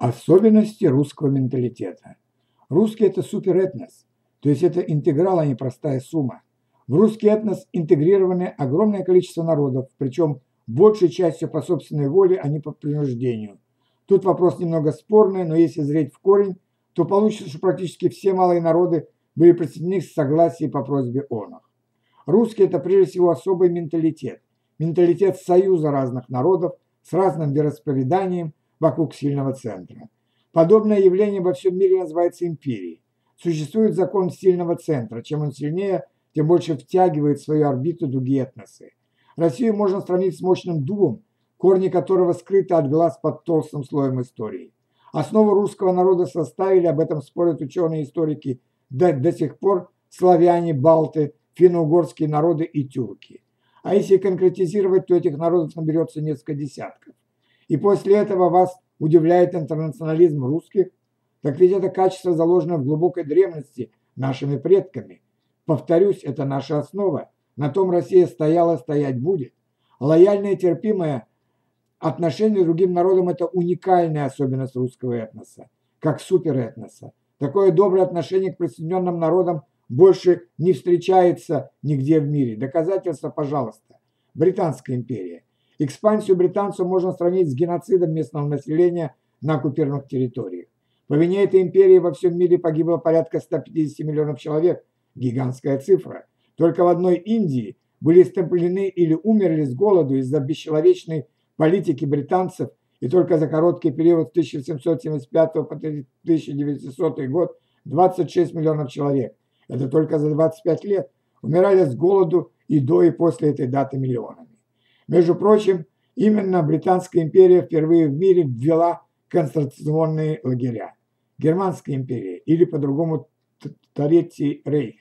Особенности русского менталитета. Русский – это суперэтнос, то есть это интеграл, а не простая сумма. В русский этнос интегрированы огромное количество народов, причем большей частью по собственной воле, а не по принуждению. Тут вопрос немного спорный, но если зреть в корень, то получится, что практически все малые народы были присоединены к согласии по просьбе ОНО. Русский – это прежде всего особый менталитет. Менталитет союза разных народов с разным вероисповеданием вокруг сильного центра. Подобное явление во всем мире называется империей. Существует закон сильного центра. Чем он сильнее, тем больше втягивает в свою орбиту другие этносы. Россию можно сравнить с мощным дубом, корни которого скрыты от глаз под толстым слоем истории. Основу русского народа составили, об этом спорят ученые-историки, до, до сих пор славяне, балты, финно-угорские народы и тюрки. А если конкретизировать, то этих народов наберется несколько десятков. И после этого вас удивляет интернационализм русских, так ведь это качество заложено в глубокой древности нашими предками. Повторюсь, это наша основа. На том Россия стояла, стоять будет. Лояльное, терпимое отношение к другим народам – это уникальная особенность русского этноса, как суперэтноса. Такое доброе отношение к присоединенным народам больше не встречается нигде в мире. Доказательства, пожалуйста. Британская империя. Экспансию британцев можно сравнить с геноцидом местного населения на оккупированных территориях. По вине этой империи во всем мире погибло порядка 150 миллионов человек. Гигантская цифра. Только в одной Индии были стемплены или умерли с голоду из-за бесчеловечной политики британцев, и только за короткий период с 1775 по 1900 год 26 миллионов человек. Это только за 25 лет. Умирали с голоду и до, и после этой даты миллионами. Между прочим, именно Британская империя впервые в мире ввела концентрационные лагеря. Германская империя или по-другому Третий рейх.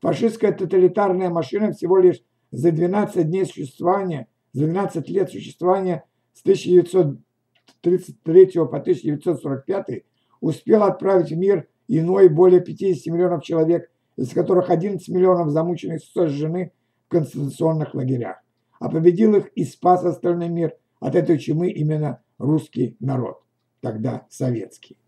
Фашистская тоталитарная машина всего лишь за 12 дней существования, за 12 лет существования с 1933 по 1945 успела отправить в мир иной более 50 миллионов человек, из которых 11 миллионов замучены сожжены в концентрационных лагерях. А победил их и спас остальной мир от этой чумы именно русский народ, тогда советский.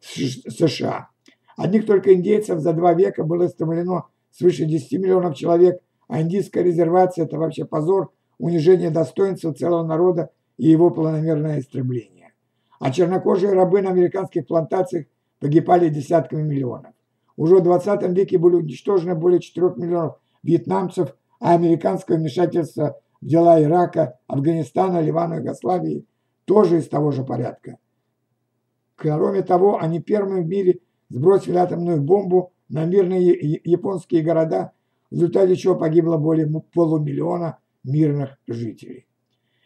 США. Одних только индейцев за два века было стремлено свыше 10 миллионов человек, а индийская резервация – это вообще позор, унижение достоинства целого народа и его планомерное истребление. А чернокожие рабы на американских плантациях погибали десятками миллионов. Уже в 20 веке были уничтожены более 4 миллионов вьетнамцев, а американское вмешательство дела Ирака, Афганистана, Ливана, Югославии тоже из того же порядка. Кроме того, они первыми в мире сбросили атомную бомбу на мирные японские города, в результате чего погибло более полумиллиона мирных жителей.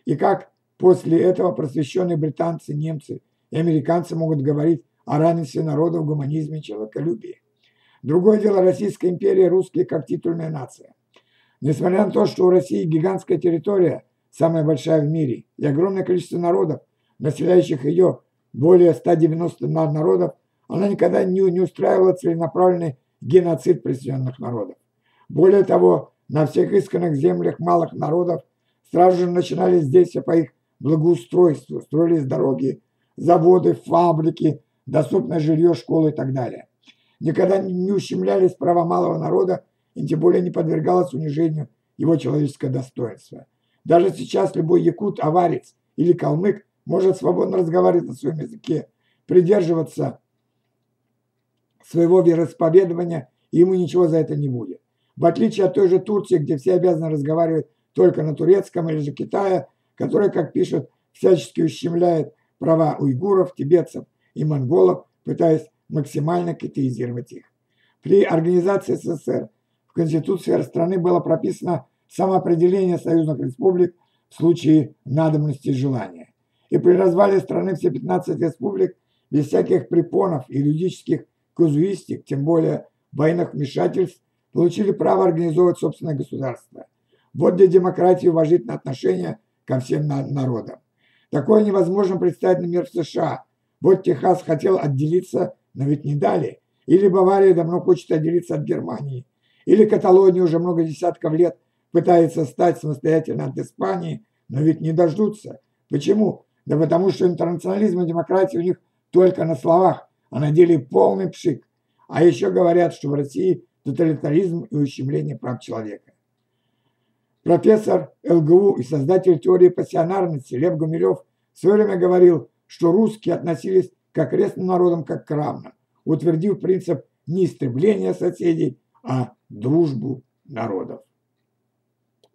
И как после этого просвещенные британцы, немцы и американцы могут говорить о равенстве народов, гуманизме и человеколюбии. Другое дело Российская империя, русские как титульная нация. Несмотря на то, что у России гигантская территория, самая большая в мире, и огромное количество народов, населяющих ее более 190 народов, она никогда не, не устраивала целенаправленный геноцид присоединенных народов. Более того, на всех исканных землях малых народов сразу же начинали здесь по их благоустройству, строились дороги, заводы, фабрики, доступное жилье, школы и так далее. Никогда не ущемлялись права малого народа и тем более не подвергалось унижению его человеческое достоинство. Даже сейчас любой якут, аварец или калмык может свободно разговаривать на своем языке, придерживаться своего вероисповедования, и ему ничего за это не будет. В отличие от той же Турции, где все обязаны разговаривать только на турецком, или же Китая, который, как пишут, всячески ущемляет права уйгуров, тибетцев и монголов, пытаясь максимально китаизировать их. При организации СССР Конституции страны было прописано самоопределение союзных республик в случае надобности и желания. И при развале страны все 15 республик без всяких препонов и юридических казуистик, тем более военных вмешательств, получили право организовывать собственное государство. Вот для демократии уважительное отношение ко всем народам. Такое невозможно представить, например, в США. Вот Техас хотел отделиться, но ведь не дали. Или Бавария давно хочет отделиться от Германии. Или Каталония уже много десятков лет пытается стать самостоятельно от Испании, но ведь не дождутся. Почему? Да потому что интернационализм и демократия у них только на словах, а на деле полный пшик. А еще говорят, что в России тоталитаризм и ущемление прав человека. Профессор ЛГУ и создатель теории пассионарности Лев Гумилев в свое время говорил, что русские относились к окрестным народам как к равным, утвердив принцип не истребления соседей, а дружбу народов.